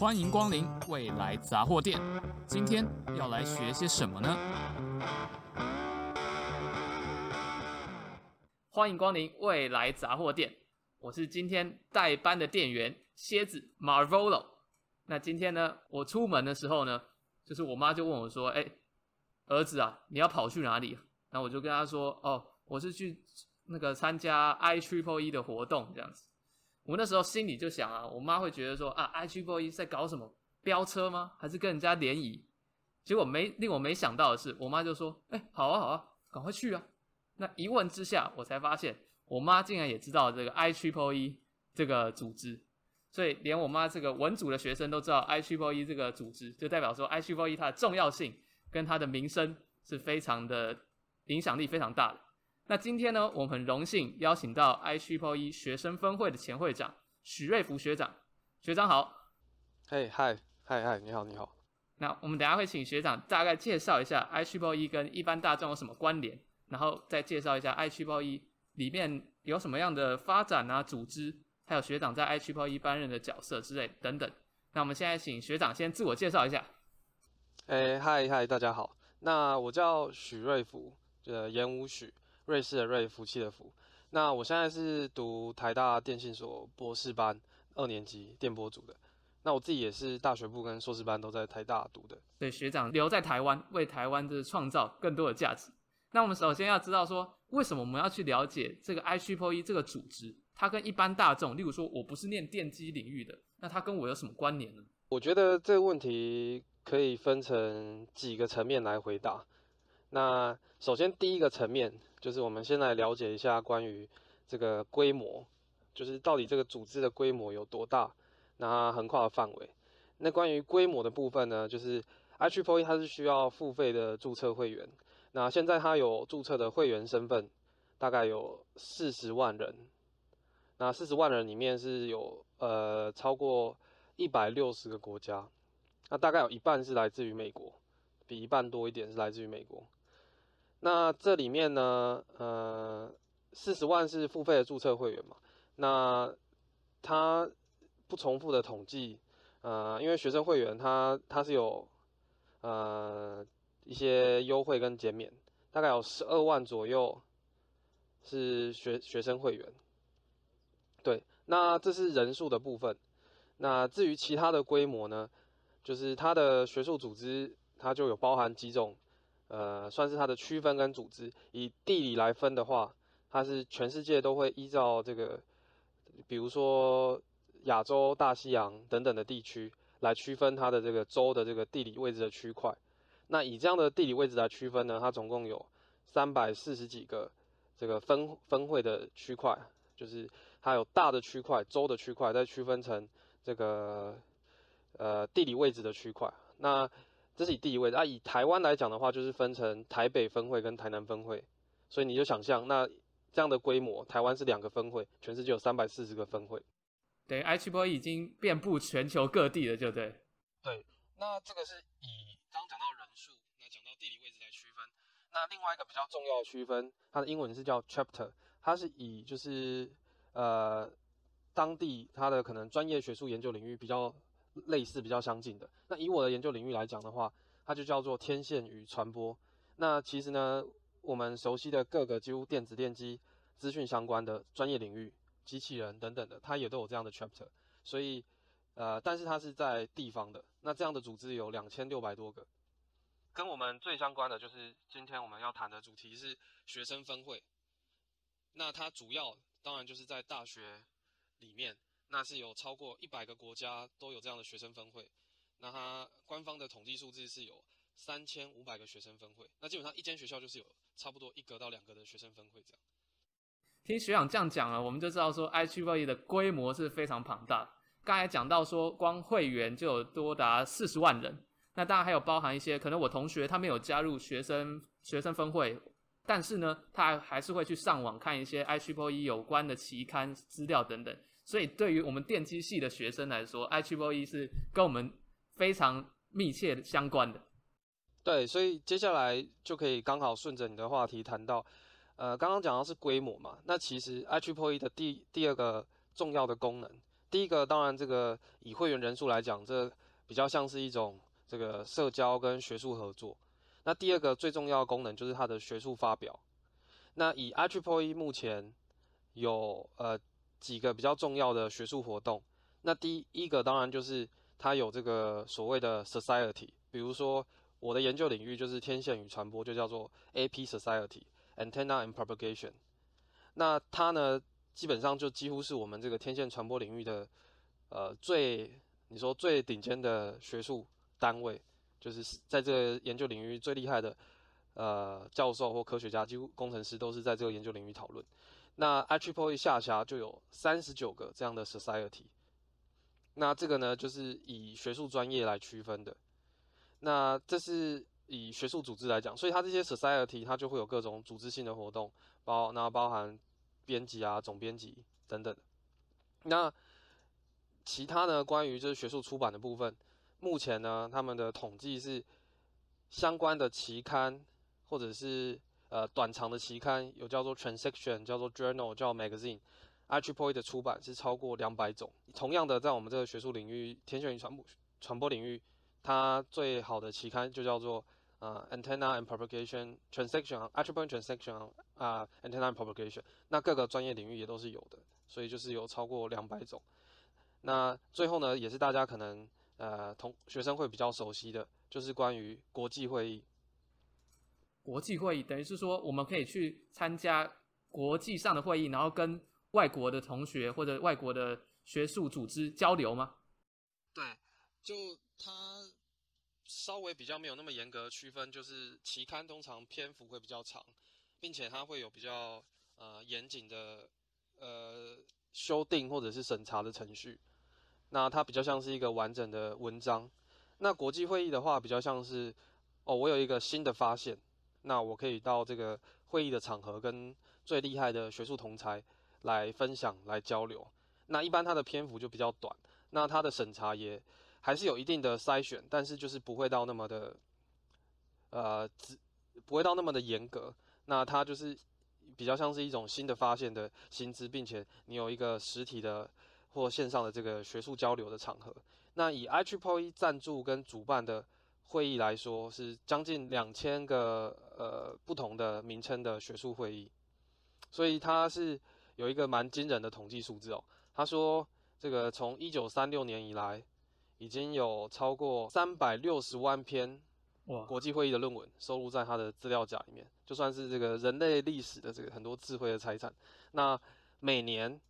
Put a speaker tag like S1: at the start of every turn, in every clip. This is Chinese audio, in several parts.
S1: 欢迎光临未来杂货店。今天要来学些什么呢？欢迎光临未来杂货店，我是今天代班的店员蝎子 Marvolo。那今天呢，我出门的时候呢，就是我妈就问我说：“哎，儿子啊，你要跑去哪里？”那我就跟她说：“哦，我是去那个参加 I Triple E 的活动，这样子。”我那时候心里就想啊，我妈会觉得说啊，IEEE 在搞什么飙车吗？还是跟人家联谊？结果没令我没想到的是，我妈就说：“哎，好啊好啊，赶快去啊！”那一问之下，我才发现我妈竟然也知道这个 IEEE 这个组织，所以连我妈这个文组的学生都知道 IEEE 这个组织，就代表说 IEEE 它的重要性跟它的名声是非常的影响力非常大的。那今天呢，我们很荣幸邀请到 IEEE 学生分会的前会长许瑞福学长，学长好。
S2: 嘿，嗨，嗨，嗨，你好，你好。
S1: 那我们等一下会请学长大概介绍一下 IEEE 跟一般大众有什么关联，然后再介绍一下 IEEE 里面有什么样的发展啊、组织，还有学长在 IEEE 担任的角色之类等等。那我们现在请学长先自我介绍一下。
S2: 哎，嗨，嗨，大家好。那我叫许瑞福，呃，言午许。瑞士的瑞，福气的福。那我现在是读台大电信所博士班二年级电波组的。那我自己也是大学部跟硕士班都在台大读的。
S1: 对，学长留在台湾，为台湾的创造更多的价值。那我们首先要知道说，为什么我们要去了解这个 IEEE 这个组织？它跟一般大众，例如说我不是念电机领域的，那它跟我有什么关联呢？
S2: 我觉得这个问题可以分成几个层面来回答。那首先第一个层面。就是我们先来了解一下关于这个规模，就是到底这个组织的规模有多大，那横跨的范围。那关于规模的部分呢，就是 IEEE 它是需要付费的注册会员，那现在它有注册的会员身份，大概有四十万人。那四十万人里面是有呃超过一百六十个国家，那大概有一半是来自于美国，比一半多一点是来自于美国。那这里面呢，呃，四十万是付费的注册会员嘛？那他不重复的统计，呃，因为学生会员他他是有呃一些优惠跟减免，大概有十二万左右是学学生会员。对，那这是人数的部分。那至于其他的规模呢，就是它的学术组织，它就有包含几种。呃，算是它的区分跟组织。以地理来分的话，它是全世界都会依照这个，比如说亚洲、大西洋等等的地区来区分它的这个州的这个地理位置的区块。那以这样的地理位置来区分呢，它总共有三百四十几个这个分分会的区块，就是它有大的区块、州的区块，再区分成这个呃地理位置的区块。那这是以地理位置啊，以台湾来讲的话，就是分成台北分会跟台南分会，所以你就想象那这样的规模，台湾是两个分会，全世界有三百四十个分会，
S1: 对，IEEE 已经遍布全球各地了，就对。
S2: 对，那这个是以刚讲到人数，那讲到地理位置来区分。那另外一个比较重要的区分，它的英文是叫 chapter，它是以就是呃当地它的可能专业学术研究领域比较。类似比较相近的，那以我的研究领域来讲的话，它就叫做天线与传播。那其实呢，我们熟悉的各个几乎电子电机、资讯相关的专业领域、机器人等等的，它也都有这样的 chapter。所以，呃，但是它是在地方的。那这样的组织有两千六百多个。跟我们最相关的就是今天我们要谈的主题是学生分会。那它主要当然就是在大学里面。那是有超过一百个国家都有这样的学生分会，那它官方的统计数字是有三千五百个学生分会，那基本上一间学校就是有差不多一个到两个的学生分会这样。
S1: 听学长这样讲啊，我们就知道说 IEEE 的规模是非常庞大。刚才讲到说光会员就有多达四十万人，那当然还有包含一些可能我同学他没有加入学生学生分会，但是呢，他还是会去上网看一些 IEEE 有关的期刊资料等等。所以，对于我们电机系的学生来说，IEEE 是跟我们非常密切相关的。
S2: 对，所以接下来就可以刚好顺着你的话题谈到，呃，刚刚讲到是规模嘛，那其实 IEEE 的第第二个重要的功能第一个当然这个以会员人数来讲，这比较像是一种这个社交跟学术合作。那第二个最重要的功能就是它的学术发表。那以 IEEE 目前有呃几个比较重要的学术活动。那第一个当然就是它有这个所谓的 Society，比如说我的研究领域就是天线与传播，就叫做 AP Society，Antenna and Propagation。那它呢基本上就几乎是我们这个天线传播领域的呃最你说最顶尖的学术单位。就是在这个研究领域最厉害的，呃，教授或科学家，几乎工程师都是在这个研究领域讨论。那 IEEE 下辖就有三十九个这样的 society。那这个呢，就是以学术专业来区分的。那这是以学术组织来讲，所以它这些 society 它就会有各种组织性的活动，包那包含编辑啊、总编辑等等。那其他呢，关于就是学术出版的部分。目前呢，他们的统计是相关的期刊，或者是呃短长的期刊，有叫做 transaction，叫做 journal，叫 magazine，IEEE 的出版是超过两百种。同样的，在我们这个学术领域，天选与传播传播领域，它最好的期刊就叫做呃 antenna and propagation transaction，IEEE transaction 啊 antenna and propagation。那各个专业领域也都是有的，所以就是有超过两百种。那最后呢，也是大家可能。呃，同学生会比较熟悉的就是关于国际会议。
S1: 国际会议等于是说，我们可以去参加国际上的会议，然后跟外国的同学或者外国的学术组织交流吗？
S2: 对，就它稍微比较没有那么严格区分，就是期刊通常篇幅会比较长，并且它会有比较呃严谨的呃修订或者是审查的程序。那它比较像是一个完整的文章，那国际会议的话比较像是，哦，我有一个新的发现，那我可以到这个会议的场合跟最厉害的学术同侪来分享、来交流。那一般它的篇幅就比较短，那它的审查也还是有一定的筛选，但是就是不会到那么的，呃，只不会到那么的严格。那它就是比较像是一种新的发现的新知，并且你有一个实体的。或线上的这个学术交流的场合，那以 IEEE 赞助跟主办的会议来说，是将近两千个呃不同的名称的学术会议，所以它是有一个蛮惊人的统计数字哦。他说，这个从一九三六年以来，已经有超过三百六十万篇国际会议的论文收录在他的资料夹里面，就算是这个人类历史的这个很多智慧的财产。那每年。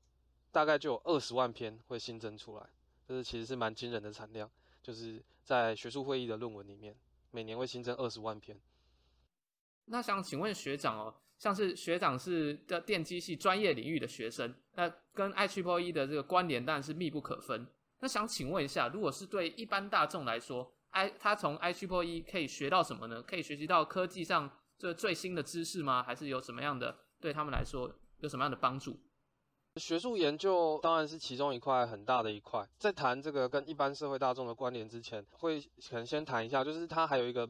S2: 大概就有二十万篇会新增出来，这是其实是蛮惊人的产量，就是在学术会议的论文里面，每年会新增二十万篇。
S1: 那想请问学长哦，像是学长是的电机系专业领域的学生，那跟 IEEE 的这个关联当然是密不可分。那想请问一下，如果是对一般大众来说，I 他从 IEEE 可以学到什么呢？可以学习到科技上这最新的知识吗？还是有什么样的对他们来说有什么样的帮助？
S2: 学术研究当然是其中一块很大的一块。在谈这个跟一般社会大众的关联之前，会可能先谈一下，就是它还有一个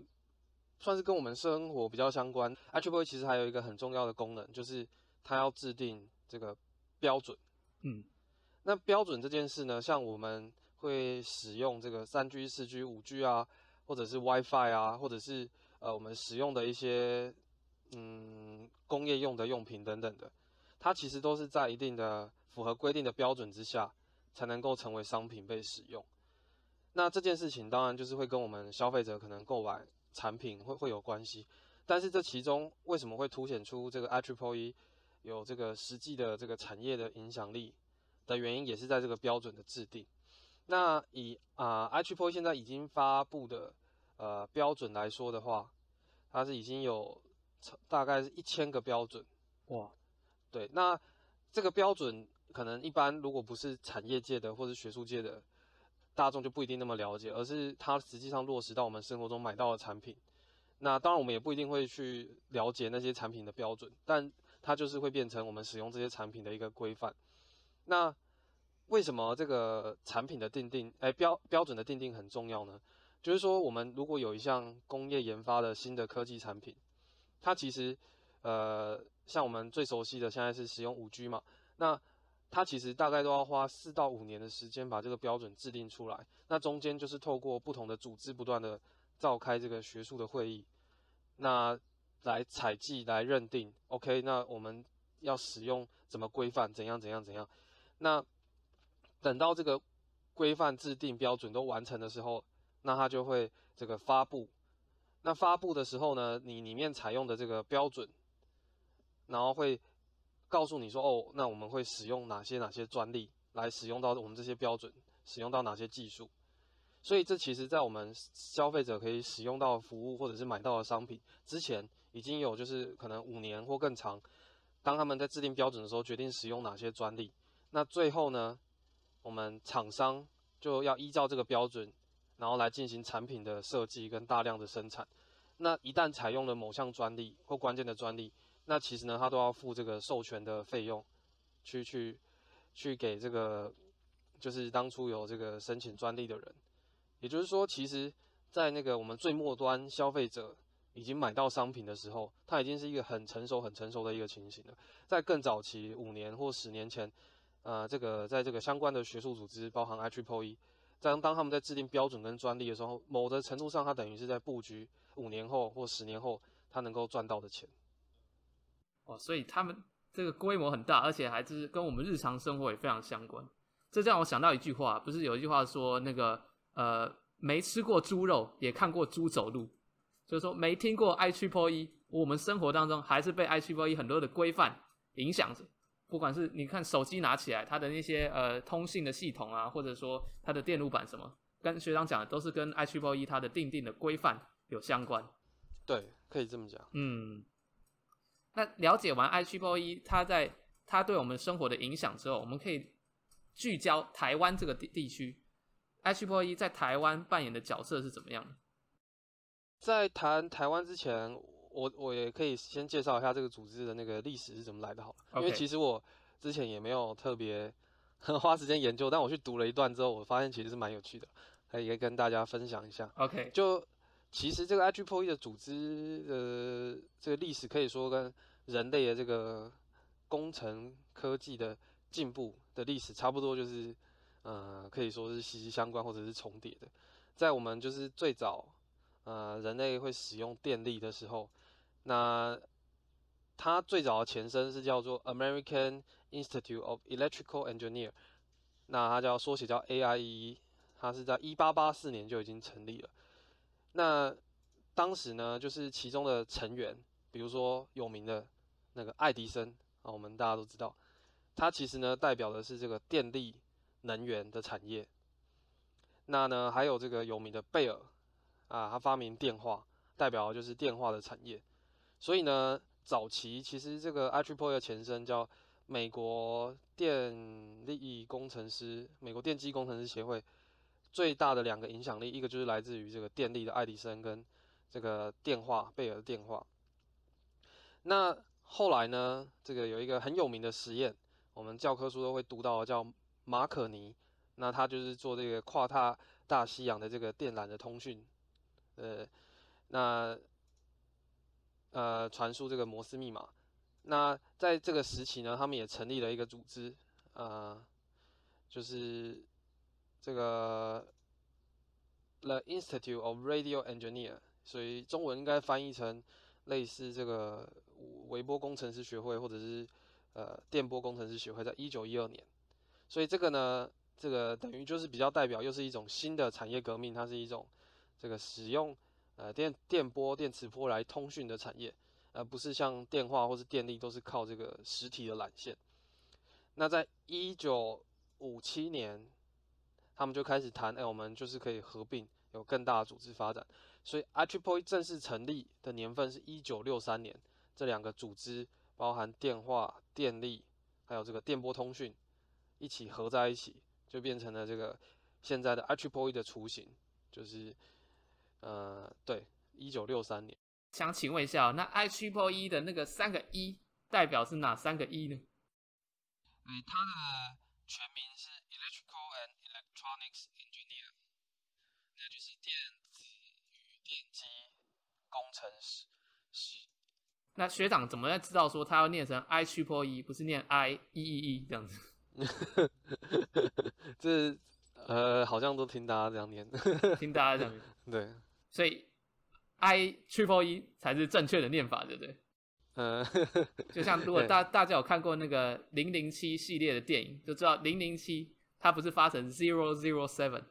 S2: 算是跟我们生活比较相关。，HBOY 其实还有一个很重要的功能，就是它要制定这个标准。
S1: 嗯，
S2: 那标准这件事呢，像我们会使用这个三 G、四 G、五 G 啊，或者是 WiFi 啊，或者是呃我们使用的一些嗯工业用的用品等等的。它其实都是在一定的符合规定的标准之下，才能够成为商品被使用。那这件事情当然就是会跟我们消费者可能购买产品会会有关系。但是这其中为什么会凸显出这个 IEEE 有这个实际的这个产业的影响力的原因，也是在这个标准的制定。那以啊、呃、IEEE 现在已经发布的呃标准来说的话，它是已经有大概是一千个标准哇。对，那这个标准可能一般如果不是产业界的或是学术界的大众就不一定那么了解，而是它实际上落实到我们生活中买到的产品。那当然我们也不一定会去了解那些产品的标准，但它就是会变成我们使用这些产品的一个规范。那为什么这个产品的定定，哎，标标准的定定很重要呢？就是说我们如果有一项工业研发的新的科技产品，它其实呃。像我们最熟悉的现在是使用五 G 嘛，那它其实大概都要花四到五年的时间把这个标准制定出来。那中间就是透过不同的组织不断的召开这个学术的会议，那来采计来认定，OK，那我们要使用怎么规范，怎样怎样怎样。那等到这个规范制定标准都完成的时候，那它就会这个发布。那发布的时候呢，你里面采用的这个标准，然后会。告诉你说哦，那我们会使用哪些哪些专利来使用到我们这些标准，使用到哪些技术？所以这其实在我们消费者可以使用到服务或者是买到的商品之前，已经有就是可能五年或更长。当他们在制定标准的时候，决定使用哪些专利，那最后呢，我们厂商就要依照这个标准，然后来进行产品的设计跟大量的生产。那一旦采用了某项专利或关键的专利，那其实呢，他都要付这个授权的费用，去去去给这个，就是当初有这个申请专利的人。也就是说，其实，在那个我们最末端消费者已经买到商品的时候，它已经是一个很成熟、很成熟的一个情形了。在更早期五年或十年前，呃，这个在这个相关的学术组织，包含 IEEE，在当他们在制定标准跟专利的时候，某的程度上，它等于是在布局五年后或十年后，它能够赚到的钱。
S1: 哦，所以他们这个规模很大，而且还是跟我们日常生活也非常相关。这让我想到一句话，不是有一句话说那个呃，没吃过猪肉也看过猪走路，就是说没听过 IEEE，我们生活当中还是被 IEEE 很多的规范影响着。不管是你看手机拿起来，它的那些呃通信的系统啊，或者说它的电路板什么，跟学长讲的都是跟 IEEE 它的定定的规范有相关。
S2: 对，可以这么讲。
S1: 嗯。那了解完 IEEE 它在它对我们生活的影响之后，我们可以聚焦台湾这个地地区，IEEE 在台湾扮演的角色是怎么样的？
S2: 在谈台湾之前，我我也可以先介绍一下这个组织的那个历史是怎么来的，好.因为其实我之前也没有特别花时间研究，但我去读了一段之后，我发现其实是蛮有趣的，可以跟大家分享一下。
S1: OK，
S2: 就。其实这个 IEEE 的组织的这个历史可以说跟人类的这个工程科技的进步的历史差不多，就是呃可以说是息息相关或者是重叠的。在我们就是最早呃人类会使用电力的时候，那它最早的前身是叫做 American Institute of Electrical Engineer，那它叫缩写叫 A I E，它是在一八八四年就已经成立了。那当时呢，就是其中的成员，比如说有名的那个爱迪生啊，我们大家都知道，他其实呢代表的是这个电力能源的产业。那呢还有这个有名的贝尔啊，他发明电话，代表的就是电话的产业。所以呢，早期其实这个 IEEE 的前身叫美国电力工程师，美国电机工程师协会。最大的两个影响力，一个就是来自于这个电力的爱迪生跟这个电话贝尔的电话。那后来呢，这个有一个很有名的实验，我们教科书都会读到，叫马可尼。那他就是做这个跨大大西洋的这个电缆的通讯，呃，那呃传输这个摩斯密码。那在这个时期呢，他们也成立了一个组织，呃，就是。这个 The Institute of Radio Engineer，所以中文应该翻译成类似这个微波工程师学会，或者是呃电波工程师学会，在一九一二年。所以这个呢，这个等于就是比较代表，又是一种新的产业革命，它是一种这个使用呃电电波、电磁波来通讯的产业，而不是像电话或是电力都是靠这个实体的缆线。那在一九五七年。他们就开始谈，哎，我们就是可以合并，有更大的组织发展。所以 IEEE 正式成立的年份是一九六三年，这两个组织包含电话、电力，还有这个电波通讯，一起合在一起，就变成了这个现在的 IEEE 的雏形，就是，呃，对，一九六三年。
S1: 想请问一下，那 IEEE 的那个三个一代表是哪三个一呢？
S2: 哎，它的全名是。Electronics Engineer，那就是电子与电机工程师。是。
S1: 那学长怎么在知道说他要念成 IEEE，不是念 I E E E 这样子？
S2: 这呃，好像都听大家这样念，
S1: 听大家这样念。
S2: 对，
S1: 所以 I Triple E 才是正确的念法，对不对？
S2: 呃，
S1: 就像如果大大家有看过那个零零七系列的电影，就知道零零七它不是发成 Zero Zero Seven。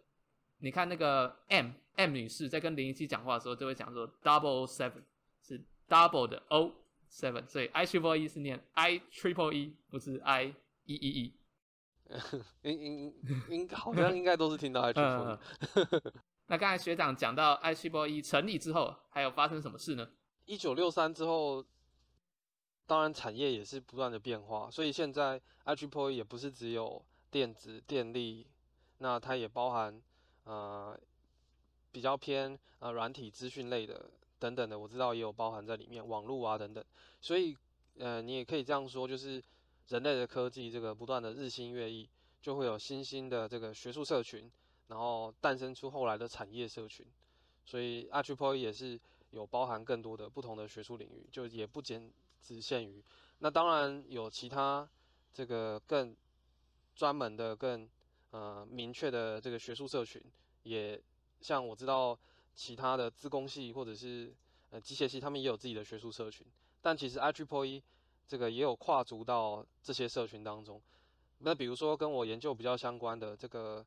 S1: 你看那个 M M 女士在跟零零七讲话的时候，就会讲说 Double Seven 是 Double 的 O Seven，所以 I Triple E 是念 I Triple E，不是 I E E E。
S2: 应应应好像应该都是听到 I Triple E。
S1: 那刚才学长讲到 I Triple E 成立之后，还有发生什么事呢？
S2: 一九六三之后，当然产业也是不断的变化，所以现在 I Triple E 也不是只有电子电力，那它也包含。呃，比较偏呃软体资讯类的等等的，我知道也有包含在里面，网络啊等等，所以呃你也可以这样说，就是人类的科技这个不断的日新月异，就会有新兴的这个学术社群，然后诞生出后来的产业社群，所以 IEEE 也是有包含更多的不同的学术领域，就也不仅只限于，那当然有其他这个更专门的更。呃，明确的这个学术社群，也像我知道其他的自工系或者是呃机械系，他们也有自己的学术社群。但其实 IEEE 这个也有跨足到这些社群当中。那比如说跟我研究比较相关的这个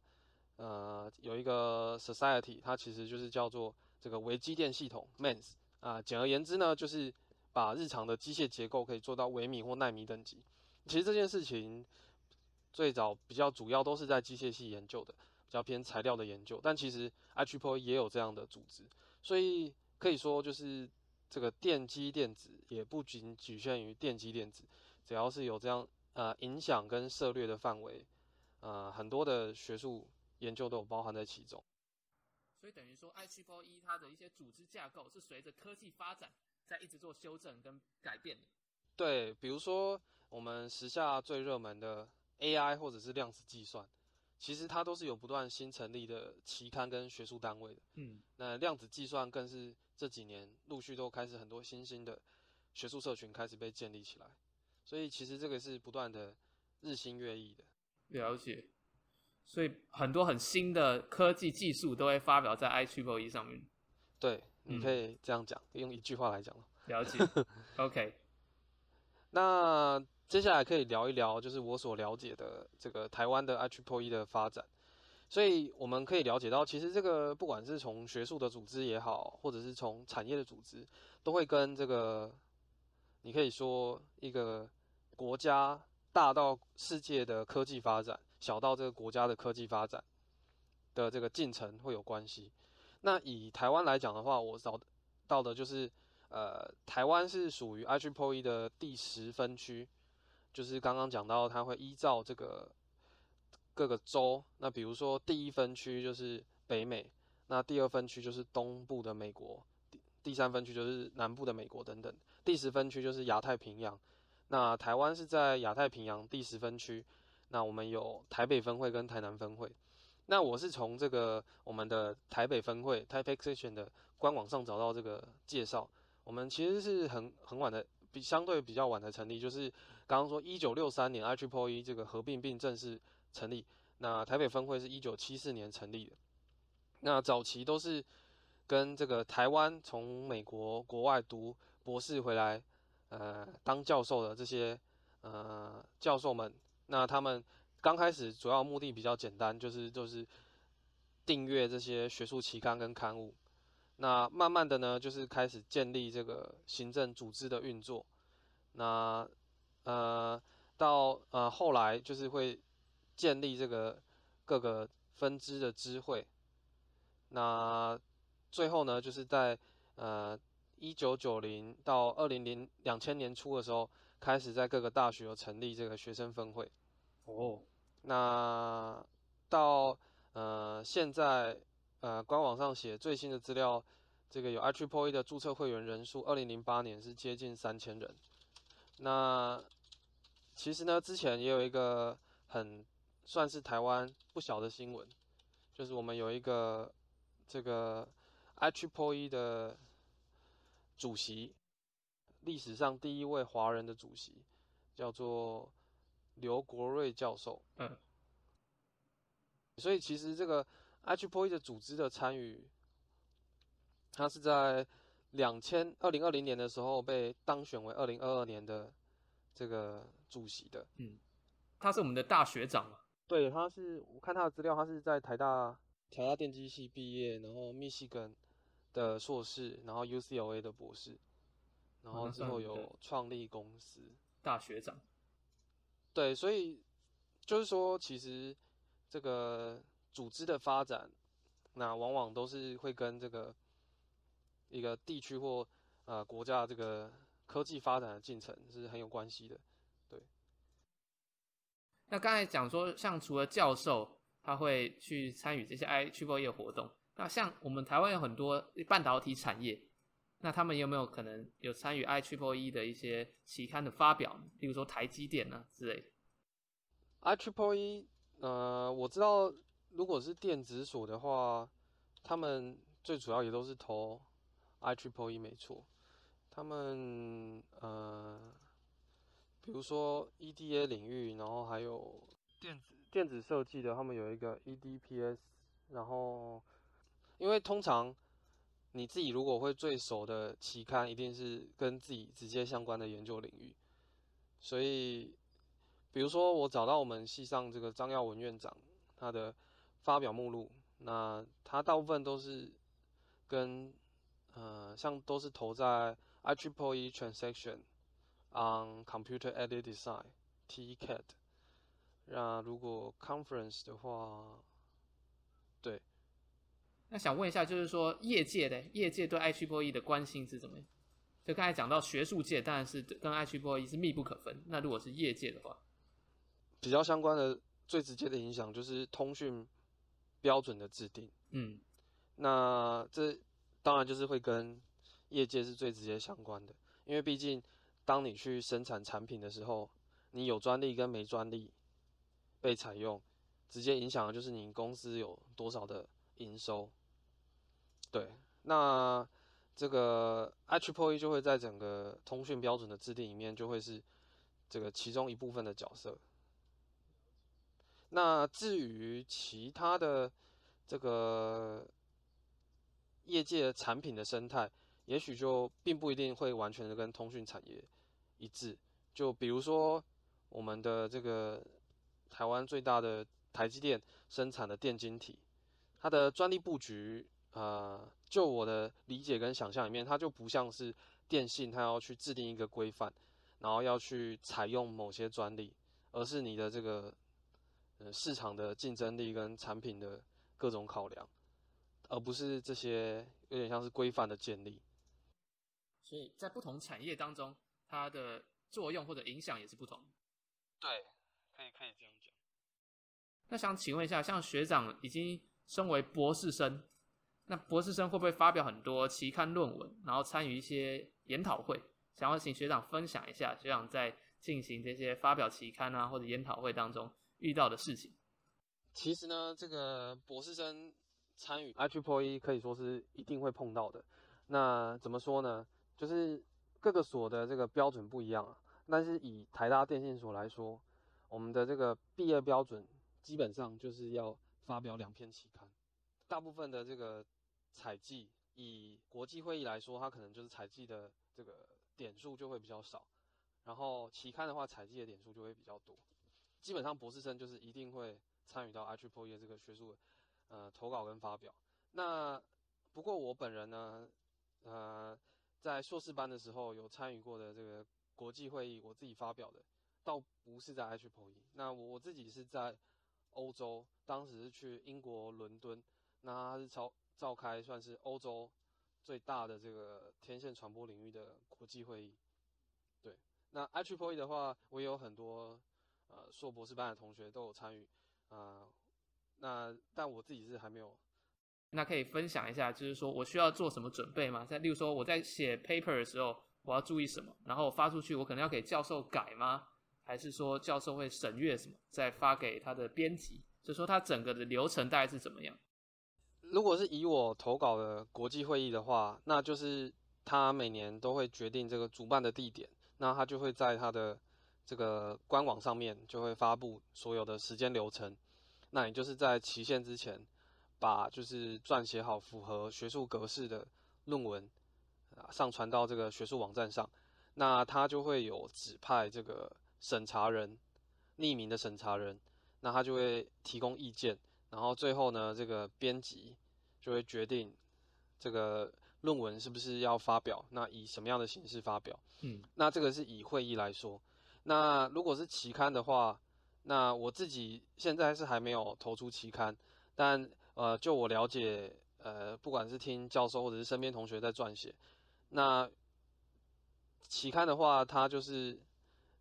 S2: 呃有一个 society，它其实就是叫做这个微机电系统 MEMS 啊、简而言之呢，就是把日常的机械结构可以做到微米或奈米等级。其实这件事情。最早比较主要都是在机械系研究的，较偏材料的研究，但其实 IEEE 也有这样的组织，所以可以说就是这个电机电子也不仅局限于电机电子，只要是有这样呃影响跟涉略的范围，呃很多的学术研究都有包含在其中。
S1: 所以等于说 IEEE 它的一些组织架构是随着科技发展在一直做修正跟改变的。
S2: 对，比如说我们时下最热门的。AI 或者是量子计算，其实它都是有不断新成立的期刊跟学术单位的。
S1: 嗯，
S2: 那量子计算更是这几年陆续都开始很多新兴的学术社群开始被建立起来，所以其实这个是不断的日新月异的。
S1: 了解，所以很多很新的科技技术都会发表在 I Triple E 上面。
S2: 对，你可以这样讲，嗯、用一句话来讲。
S1: 了解，OK。
S2: 那。接下来可以聊一聊，就是我所了解的这个台湾的 IEEE 的发展。所以我们可以了解到，其实这个不管是从学术的组织也好，或者是从产业的组织，都会跟这个，你可以说一个国家大到世界的科技发展，小到这个国家的科技发展的这个进程会有关系。那以台湾来讲的话，我找到的就是，呃，台湾是属于 i g p o e 的第十分区。就是刚刚讲到，它会依照这个各个州，那比如说第一分区就是北美，那第二分区就是东部的美国，第第三分区就是南部的美国等等，第十分区就是亚太平洋。那台湾是在亚太平洋第十分区，那我们有台北分会跟台南分会。那我是从这个我们的台北分会 Taipei Section 的官网上找到这个介绍，我们其实是很很晚的，比相对比较晚的成立，就是。刚刚说，一九六三年 IEEE 这个合并并正式成立。那台北分会是一九七四年成立的。那早期都是跟这个台湾从美国国外读博士回来，呃，当教授的这些呃教授们，那他们刚开始主要目的比较简单，就是就是订阅这些学术期刊跟刊物。那慢慢的呢，就是开始建立这个行政组织的运作。那呃，到呃后来就是会建立这个各个分支的支会，那最后呢，就是在呃一九九零到二零零两千年初的时候，开始在各个大学有成立这个学生分会。
S1: 哦，
S2: 那到呃现在呃官网上写最新的资料，这个有 HPOE 的注册会员人数，二零零八年是接近三千人。那其实呢，之前也有一个很算是台湾不小的新闻，就是我们有一个这个 HPOE 的主席，历史上第一位华人的主席，叫做刘国瑞教授。
S1: 嗯，
S2: 所以其实这个 IEEE 的组织的参与，他是在两千二零二零年的时候被当选为二零二二年的这个主席的。
S1: 嗯，他是我们的大学长嘛？
S2: 对，他是我看他的资料，他是在台大台大电机系毕业，然后密西根的硕士，然后 UCLA 的博士，然后之后有创立公司。
S1: 大学长。
S2: 对，所以就是说，其实这个组织的发展，那往往都是会跟这个一个地区或呃国家这个科技发展的进程是很有关系的。对。
S1: 那刚才讲说，像除了教授他会去参与这些 IEEE 的活动，那像我们台湾有很多半导体产业，那他们有没有可能有参与 I Triple E 的一些期刊的发表？例如说台积电啊之类的。
S2: IEEE，呃，我知道，如果是电子所的话，他们最主要也都是投 IEEE 没错，他们呃。比如说 EDA 领域，然后还有电子电子设计的，他们有一个 EDPS，然后因为通常你自己如果会最熟的期刊，一定是跟自己直接相关的研究领域，所以比如说我找到我们系上这个张耀文院长他的发表目录，那它大部分都是跟呃像都是投在 IEEE Transaction。On computer-aided design，TCAD。那如果 conference 的话，对。
S1: 那想问一下，就是说业界的业界对 IEEE 的关心是怎么样？就刚才讲到学术界，当然是跟 IEEE 是密不可分。那如果是业界的话，
S2: 比较相关的最直接的影响就是通讯标准的制定。
S1: 嗯，
S2: 那这当然就是会跟业界是最直接相关的，因为毕竟。当你去生产产品的时候，你有专利跟没专利被采用，直接影响的就是你公司有多少的营收。对，那这个 IEEE 就会在整个通讯标准的制定里面，就会是这个其中一部分的角色。那至于其他的这个业界产品的生态，也许就并不一定会完全的跟通讯产业一致。就比如说，我们的这个台湾最大的台积电生产的电晶体，它的专利布局，呃，就我的理解跟想象里面，它就不像是电信，它要去制定一个规范，然后要去采用某些专利，而是你的这个呃市场的竞争力跟产品的各种考量，而不是这些有点像是规范的建立。
S1: 所以在不同产业当中，它的作用或者影响也是不同。
S2: 对，可以可以这样讲。
S1: 那想请问一下，像学长已经身为博士生，那博士生会不会发表很多期刊论文，然后参与一些研讨会？想要请学长分享一下，学长在进行这些发表期刊啊或者研讨会当中遇到的事情。
S2: 其实呢，这个博士生参与 i p o e 可以说是一定会碰到的。那怎么说呢？就是各个所的这个标准不一样啊，但是以台大电信所来说，我们的这个毕业标准基本上就是要发表两篇期刊。大部分的这个采计，以国际会议来说，它可能就是采计的这个点数就会比较少，然后期刊的话，采计的点数就会比较多。基本上博士生就是一定会参与到 IEEE 这个学术呃投稿跟发表。那不过我本人呢，呃。在硕士班的时候有参与过的这个国际会议，我自己发表的，倒不是在 IEEE。那我我自己是在欧洲，当时是去英国伦敦，那它是召召开算是欧洲最大的这个天线传播领域的国际会议。对，那 IEEE 的话，我也有很多呃硕博士班的同学都有参与啊、呃，那但我自己是还没有。
S1: 那可以分享一下，就是说我需要做什么准备吗？在例如说我在写 paper 的时候，我要注意什么？然后发出去，我可能要给教授改吗？还是说教授会审阅什么，再发给他的编辑？就说他整个的流程大概是怎么样？
S2: 如果是以我投稿的国际会议的话，那就是他每年都会决定这个主办的地点，那他就会在他的这个官网上面就会发布所有的时间流程。那你就是在期限之前，把就是撰写好符合学术格式的论文啊上传到这个学术网站上，那他就会有指派这个审查人，匿名的审查人，那他就会提供意见，然后最后呢，这个编辑就会决定这个论文是不是要发表，那以什么样的形式发表？嗯，那这个是以会议来说，那如果是期刊的话。那我自己现在是还没有投出期刊，但呃，就我了解，呃，不管是听教授或者是身边同学在撰写，那期刊的话，它就是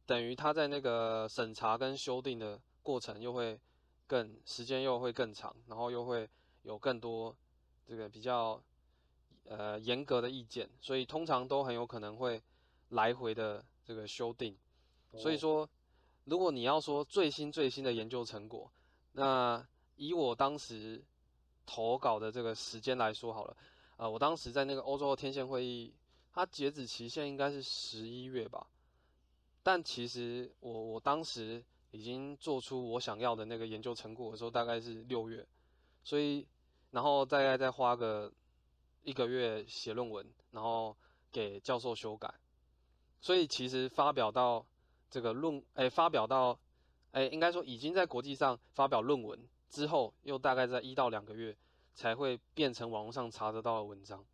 S2: 等于它在那个审查跟修订的过程又会更时间又会更长，然后又会有更多这个比较呃严格的意见，所以通常都很有可能会来回的这个修订，所以说。如果你要说最新最新的研究成果，那以我当时投稿的这个时间来说好了，呃，我当时在那个欧洲的天线会议，它截止期限应该是十一月吧，但其实我我当时已经做出我想要的那个研究成果的时候，大概是六月，所以然后大概再花个一个月写论文，然后给教授修改，所以其实发表到。这个论诶发表到，诶应该说已经在国际上发表论文之后，又大概在一到两个月才会变成网络上查得到的文章。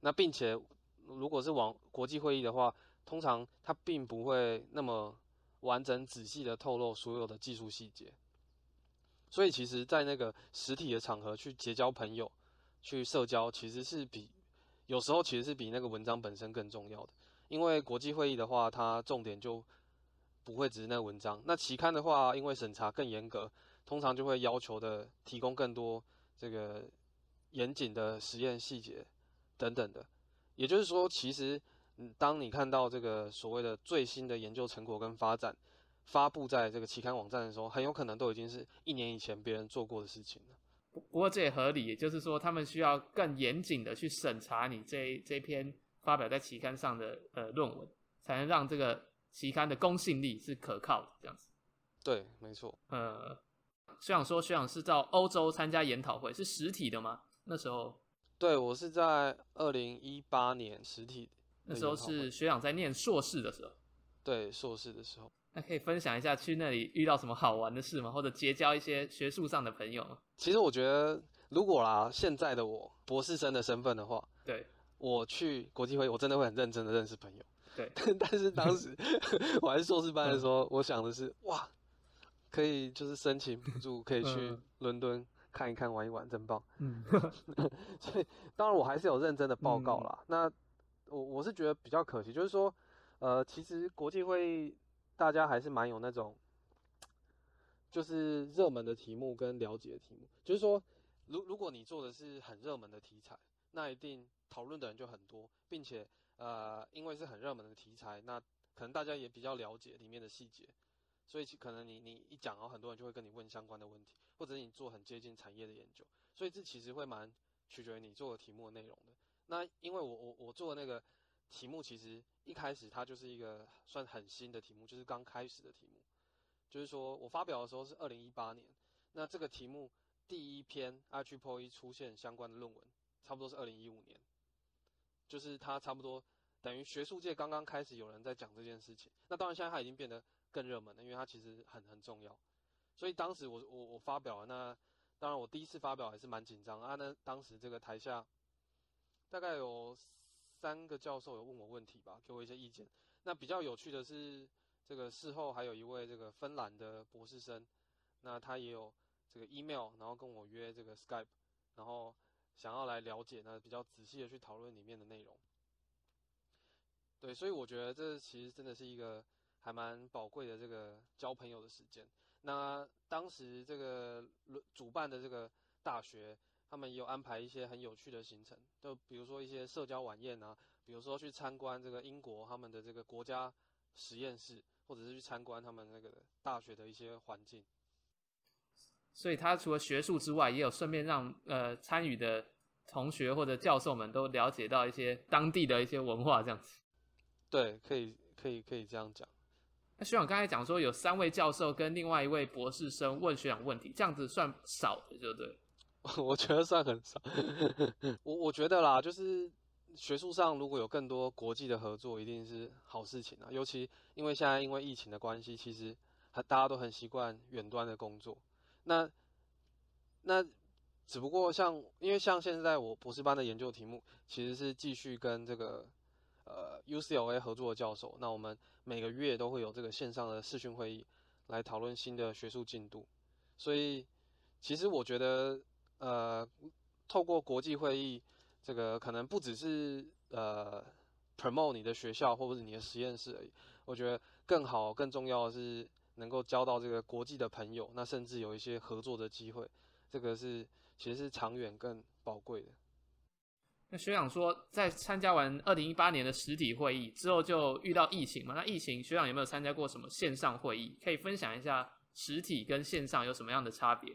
S2: 那并且如果是网国际会议的话，通常它并不会那么完整仔细的透露所有的技术细节。所以其实，在那个实体的场合去结交朋友、去社交，其实是比有时候其实是比那个文章本身更重要的。因为国际会议的话，它重点就不会只是那文章。那期刊的话，因为审查更严格，通常就会要求的提供更多这个严谨的实验细节等等的。也就是说，其实，当你看到这个所谓的最新的研究成果跟发展发布在这个期刊网站的时候，很有可能都已经是一年以前别人做过的事情了。
S1: 不过这也合理，也就是说，他们需要更严谨的去审查你这这篇。发表在期刊上的呃论文，才能让这个期刊的公信力是可靠的，这样子。
S2: 对，没错。
S1: 呃，学长说学长是到欧洲参加研讨会，是实体的吗？那时候？
S2: 对，我是在二零一八年实体。
S1: 那时候是学长在念硕士的时候。
S2: 对，硕士的时候。
S1: 那可以分享一下去那里遇到什么好玩的事吗？或者结交一些学术上的朋友吗？
S2: 其实我觉得，如果啦，现在的我博士生的身份的话，
S1: 对。
S2: 我去国际会议，我真的会很认真的认识朋友。
S1: 对，
S2: 但是当时 我还是硕士班的时候，我想的是，哇，可以就是申请补助，可以去伦敦看一看、玩一玩，真棒。嗯，所以当然我还是有认真的报告啦。嗯、那我我是觉得比较可惜，就是说，呃，其实国际会议大家还是蛮有那种，就是热门的题目跟了解的题目，就是说，如如果你做的是很热门的题材，那一定。讨论的人就很多，并且呃，因为是很热门的题材，那可能大家也比较了解里面的细节，所以可能你你一讲，然后很多人就会跟你问相关的问题，或者你做很接近产业的研究，所以这其实会蛮取决于你做的题目的内容的。那因为我我我做的那个题目，其实一开始它就是一个算很新的题目，就是刚开始的题目，就是说我发表的时候是二零一八年，那这个题目第一篇 IGPOE 出现相关的论文，差不多是二零一五年。就是他差不多等于学术界刚刚开始有人在讲这件事情，那当然现在他已经变得更热门了，因为他其实很很重要。所以当时我我我发表了，那当然我第一次发表还是蛮紧张啊。那当时这个台下大概有三个教授有问我问题吧，给我一些意见。那比较有趣的是，这个事后还有一位这个芬兰的博士生，那他也有这个 email，然后跟我约这个 Skype，然后。想要来了解呢，比较仔细的去讨论里面的内容。对，所以我觉得这其实真的是一个还蛮宝贵的这个交朋友的时间。那当时这个主办的这个大学，他们有安排一些很有趣的行程，就比如说一些社交晚宴啊，比如说去参观这个英国他们的这个国家实验室，或者是去参观他们那个大学的一些环境。
S1: 所以他除了学术之外，也有顺便让呃参与的同学或者教授们都了解到一些当地的一些文化，这样子。
S2: 对，可以可以可以这样讲。
S1: 那学长刚才讲说有三位教授跟另外一位博士生问学长问题，这样子算少的，对不对？
S2: 我觉得算很少。我我觉得啦，就是学术上如果有更多国际的合作，一定是好事情啊。尤其因为现在因为疫情的关系，其实大家都很习惯远端的工作。那那只不过像因为像现在我博士班的研究题目，其实是继续跟这个呃 UCLA 合作的教授。那我们每个月都会有这个线上的视讯会议，来讨论新的学术进度。所以其实我觉得。呃，透过国际会议，这个可能不只是呃 promote 你的学校或者是你的实验室而已。我觉得更好、更重要的是能够交到这个国际的朋友，那甚至有一些合作的机会，这个是其实是长远更宝贵的。
S1: 那学长说，在参加完二零一八年的实体会议之后，就遇到疫情嘛？那疫情学长有没有参加过什么线上会议？可以分享一下实体跟线上有什么样的差别？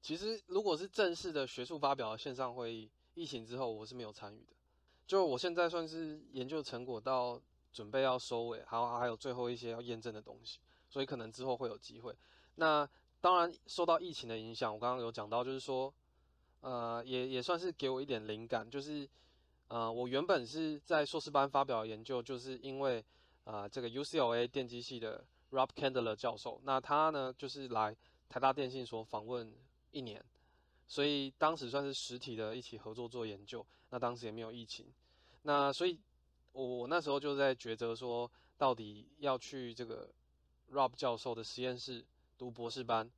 S2: 其实，如果是正式的学术发表的线上会议，疫情之后我是没有参与的。就我现在算是研究成果到准备要收尾，还有还有最后一些要验证的东西，所以可能之后会有机会。那当然受到疫情的影响，我刚刚有讲到，就是说，呃，也也算是给我一点灵感，就是，呃，我原本是在硕士班发表研究，就是因为，呃，这个 UCLA 电机系的 Rob Candler 教授，那他呢就是来台大电信所访问。一年，所以当时算是实体的一起合作做研究。那当时也没有疫情，那所以我我那时候就在抉择说，到底要去这个 Rob 教授的实验室读博士班，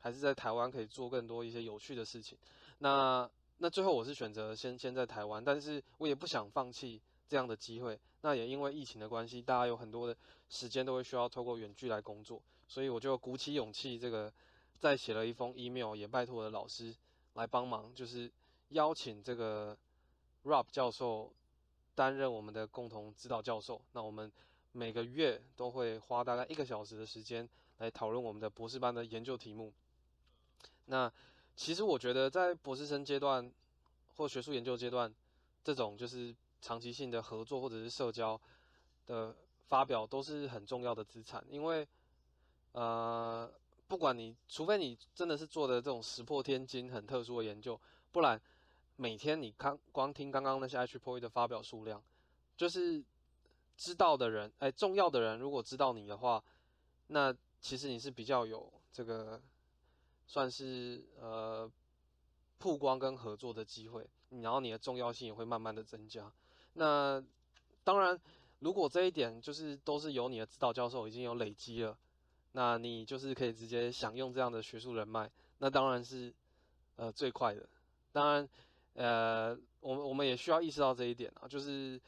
S2: 还是在台湾可以做更多一些有趣的事情。那那最后我是选择先先在台湾，但是我也不想放弃这样的机会。那也因为疫情的关系，大家有很多的时间都会需要透过远距来工作，所以我就鼓起勇气这个。再写了一封 email，也拜托我的老师来帮忙，就是邀请这个 Rob 教授担任我们的共同指导教授。那我们每个月都会花大概一个小时的时间来讨论我们的博士班的研究题目。那其实我觉得在博士生阶段或学术研究阶段，这种就是长期性的合作或者是社交的发表都是很重要的资产，因为呃。不管你，除非你真的是做的这种石破天惊、很特殊的研究，不然每天你看光听刚刚那些 IEEE 的发表数量，就是知道的人，哎，重要的人如果知道你的话，那其实你是比较有这个算是呃曝光跟合作的机会，然后你的重要性也会慢慢的增加。那当然，如果这一点就是都是由你的指导教授已经有累积了。那你就是可以直接享用这样的学术人脉，那当然是呃最快的。当然，呃，我们我们也需要意识到这一点啊，就是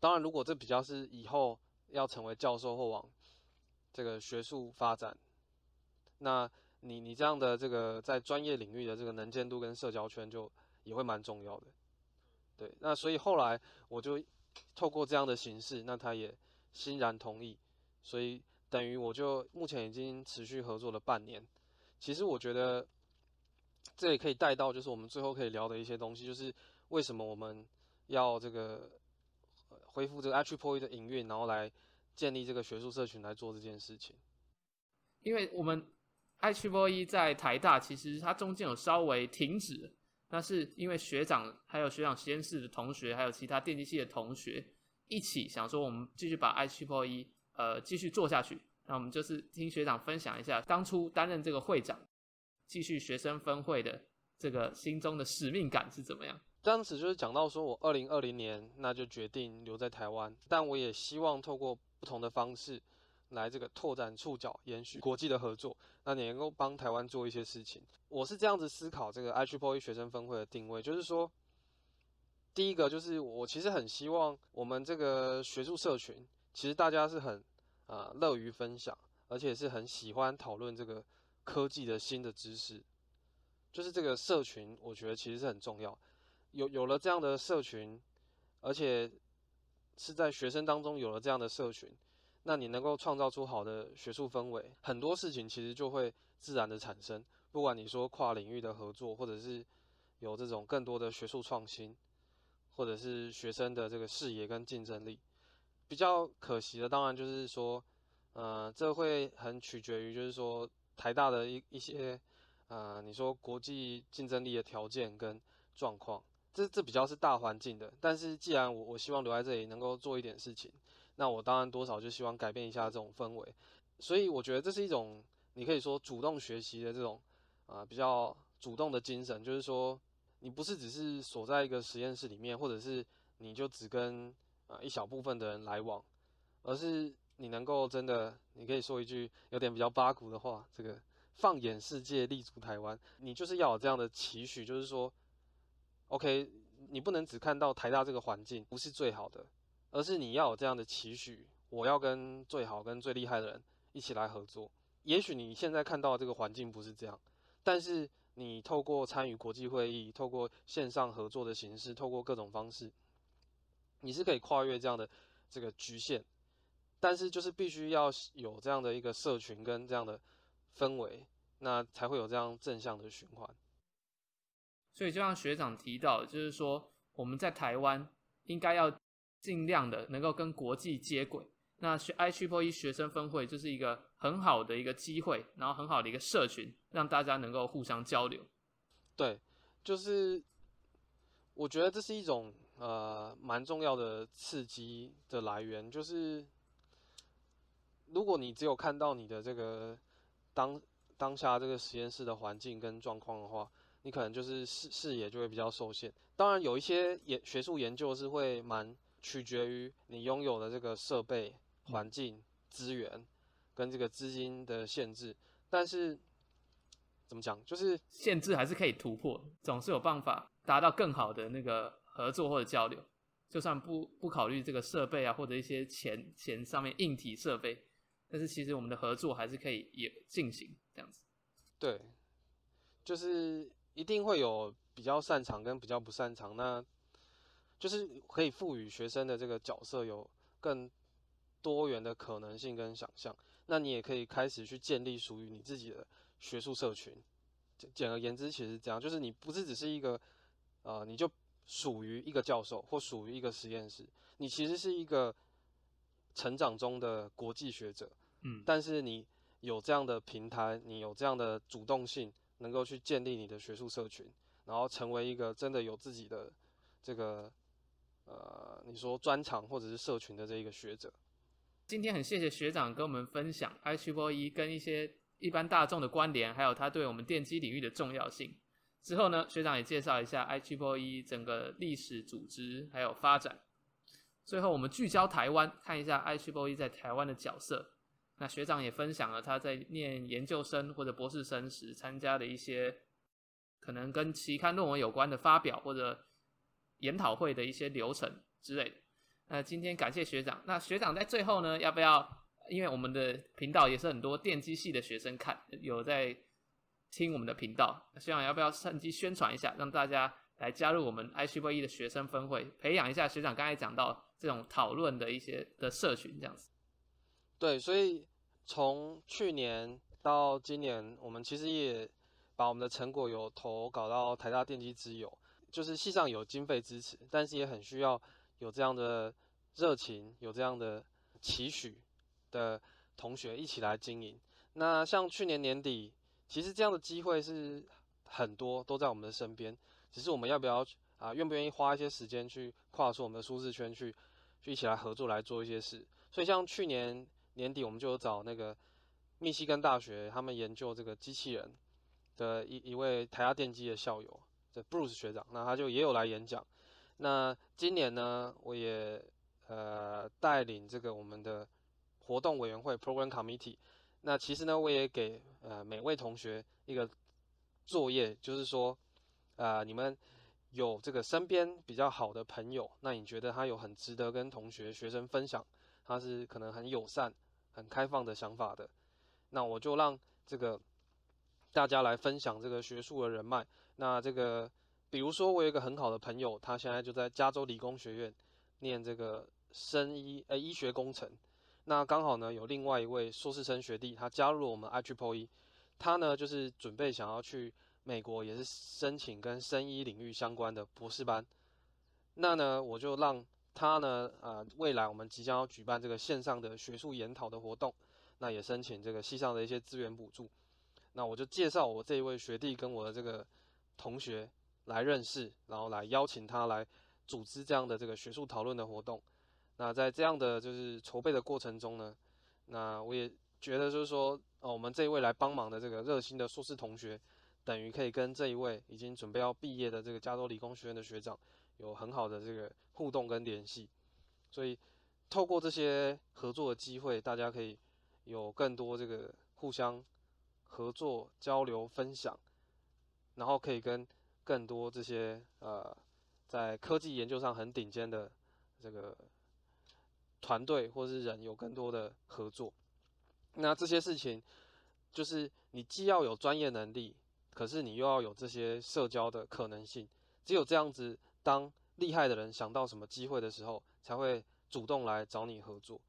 S2: 当然，如果这比较是以后要成为教授或往这个学术发展，那你你这样的这个在专业领域的这个能见度跟社交圈就也会蛮重要的。对，那所以后来我就透过这样的形式，那他也欣然同意，所以。等于我就目前已经持续合作了半年，其实我觉得这也可以带到，就是我们最后可以聊的一些东西，就是为什么我们要这个恢复这个 IEEE 的营运，然后来建立这个学术社群来做这件事情。
S1: 因为我们 IEEE 在台大其实它中间有稍微停止，那是因为学长还有学长实验室的同学，还有其他电机系的同学一起想说，我们继续把 IEEE 呃，继续做下去。那我们就是听学长分享一下，当初担任这个会长，继续学生分会的这个心中的使命感是怎么样？
S2: 当时就是讲到说，我二零二零年那就决定留在台湾，但我也希望透过不同的方式来这个拓展触角，延续国际的合作，那你能够帮台湾做一些事情。我是这样子思考这个 IEEE 学生分会的定位，就是说，第一个就是我其实很希望我们这个学术社群。其实大家是很啊乐于分享，而且是很喜欢讨论这个科技的新的知识。就是这个社群，我觉得其实是很重要。有有了这样的社群，而且是在学生当中有了这样的社群，那你能够创造出好的学术氛围，很多事情其实就会自然的产生。不管你说跨领域的合作，或者是有这种更多的学术创新，或者是学生的这个视野跟竞争力。比较可惜的，当然就是说，呃，这会很取决于就是说台大的一一些，呃，你说国际竞争力的条件跟状况，这这比较是大环境的。但是既然我我希望留在这里能够做一点事情，那我当然多少就希望改变一下这种氛围。所以我觉得这是一种你可以说主动学习的这种啊、比较主动的精神，就是说你不是只是锁在一个实验室里面，或者是你就只跟啊、一小部分的人来往，而是你能够真的，你可以说一句有点比较八股的话，这个放眼世界，立足台湾，你就是要有这样的期许，就是说，OK，你不能只看到台大这个环境不是最好的，而是你要有这样的期许，我要跟最好、跟最厉害的人。一起来合作。也许你现在看到的这个环境不是这样，但是你透过参与国际会议，透过线上合作的形式，透过各种方式，你是可以跨越这样的这个局限。但是就是必须要有这样的一个社群跟这样的氛围，那才会有这样正向的循环。
S1: 所以就像学长提到，就是说我们在台湾应该要尽量的能够跟国际接轨。那学 IEEE 学生分会就是一个很好的一个机会，然后很好的一个社群，让大家能够互相交流。
S2: 对，就是我觉得这是一种呃蛮重要的刺激的来源。就是如果你只有看到你的这个当当下这个实验室的环境跟状况的话，你可能就是视视野就会比较受限。当然，有一些研学术研究是会蛮取决于你拥有的这个设备。环境资源跟这个资金的限制，但是怎么讲，就是
S1: 限制还是可以突破，总是有办法达到更好的那个合作或者交流。就算不不考虑这个设备啊，或者一些钱钱上面硬体设备，但是其实我们的合作还是可以也进行这样子。
S2: 对，就是一定会有比较擅长跟比较不擅长，那就是可以赋予学生的这个角色有更。多元的可能性跟想象，那你也可以开始去建立属于你自己的学术社群。简而言之，其实是这样，就是你不是只是一个，呃，你就属于一个教授或属于一个实验室，你其实是一个成长中的国际学者。嗯，但是你有这样的平台，你有这样的主动性，能够去建立你的学术社群，然后成为一个真的有自己的这个，呃，你说专长或者是社群的这一个学者。
S1: 今天很谢谢学长跟我们分享 IEEE 跟一些一般大众的关联，还有他对我们电机领域的重要性。之后呢，学长也介绍一下 IEEE 整个历史组织还有发展。最后，我们聚焦台湾，看一下 IEEE 在台湾的角色。那学长也分享了他在念研究生或者博士生时参加的一些可能跟期刊论文有关的发表或者研讨会的一些流程之类的。那今天感谢学长。那学长在最后呢，要不要？因为我们的频道也是很多电机系的学生看，有在听我们的频道。学长要不要趁机宣传一下，让大家来加入我们 IEEE 的学生分会，培养一下学长刚才讲到这种讨论的一些的社群，这样子。
S2: 对，所以从去年到今年，我们其实也把我们的成果有投稿到台大电机之友，就是系上有经费支持，但是也很需要。有这样的热情，有这样的期许的同学一起来经营。那像去年年底，其实这样的机会是很多，都在我们的身边。只是我们要不要啊，愿不愿意花一些时间去跨出我们的舒适圈，去去一起来合作来做一些事。所以像去年年底，我们就有找那个密西根大学他们研究这个机器人的一一位台大电机的校友，这 Bruce 学长，那他就也有来演讲。那今年呢，我也呃带领这个我们的活动委员会 Program Committee。那其实呢，我也给呃每位同学一个作业，就是说，啊、呃，你们有这个身边比较好的朋友，那你觉得他有很值得跟同学学生分享，他是可能很友善、很开放的想法的，那我就让这个大家来分享这个学术的人脉。那这个。比如说，我有一个很好的朋友，他现在就在加州理工学院念这个生医呃医学工程。那刚好呢，有另外一位硕士生学弟，他加入了我们 IEEE，他呢就是准备想要去美国，也是申请跟生医领域相关的博士班。那呢，我就让他呢，呃，未来我们即将要举办这个线上的学术研讨的活动，那也申请这个系上的一些资源补助。那我就介绍我这一位学弟跟我的这个同学来认识，然后来邀请他来组织这样的这个学术讨论的活动。那在这样的就是筹备的过程中呢，那我也觉得就是说，哦，我们这一位来帮忙的这个热心的硕士同学，等于可以跟这一位已经准备要毕业的这个加州理工学院的学长有很好的这个互动跟联系。所以透过这些合作的机会，大家可以有更多这个互相合作、交流、分享，然后可以跟更多这些呃在科技研究上很顶尖的这个。团队或是人有更多的合作，那这些事情就是你既要有专业能力，可是你又要有这些社交的可能性。只有这样子，当厉害的人想到什么机会的时候，才会主动来找你合作。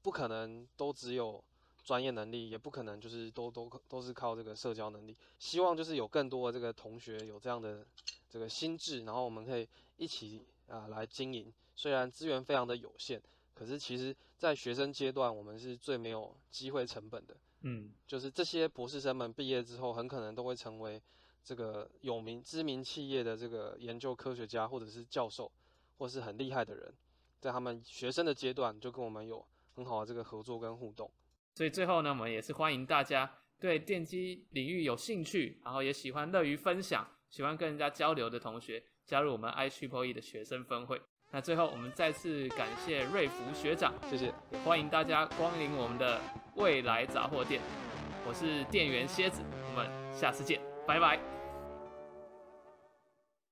S2: 不可能都只有专业能力，也不可能就是都都都是靠这个社交能力。希望就是有更多的这个同学有这样的这个心智，然后我们可以一起啊来经营。虽然资源非常的有限。可是，其实，在学生阶段，我们是最没有机会成本的。嗯，就是这些博士生们毕业之后，很可能都会成为这个有名、知名企业的这个研究科学家，或者是教授，或是很厉害的人，在他们学生的阶段，就跟我们有很好的这个合作跟互动。
S1: 所以最后呢，我们也是欢迎大家对电机领域有兴趣，然后也喜欢乐于分享、喜欢跟人家交流的同学，加入我们 IEEE 的学生分会。那最后，我们再次感谢瑞福学长，
S2: 谢谢，
S1: 也欢迎大家光临我们的未来杂货店。我是店员蝎子，我们下次见，拜拜。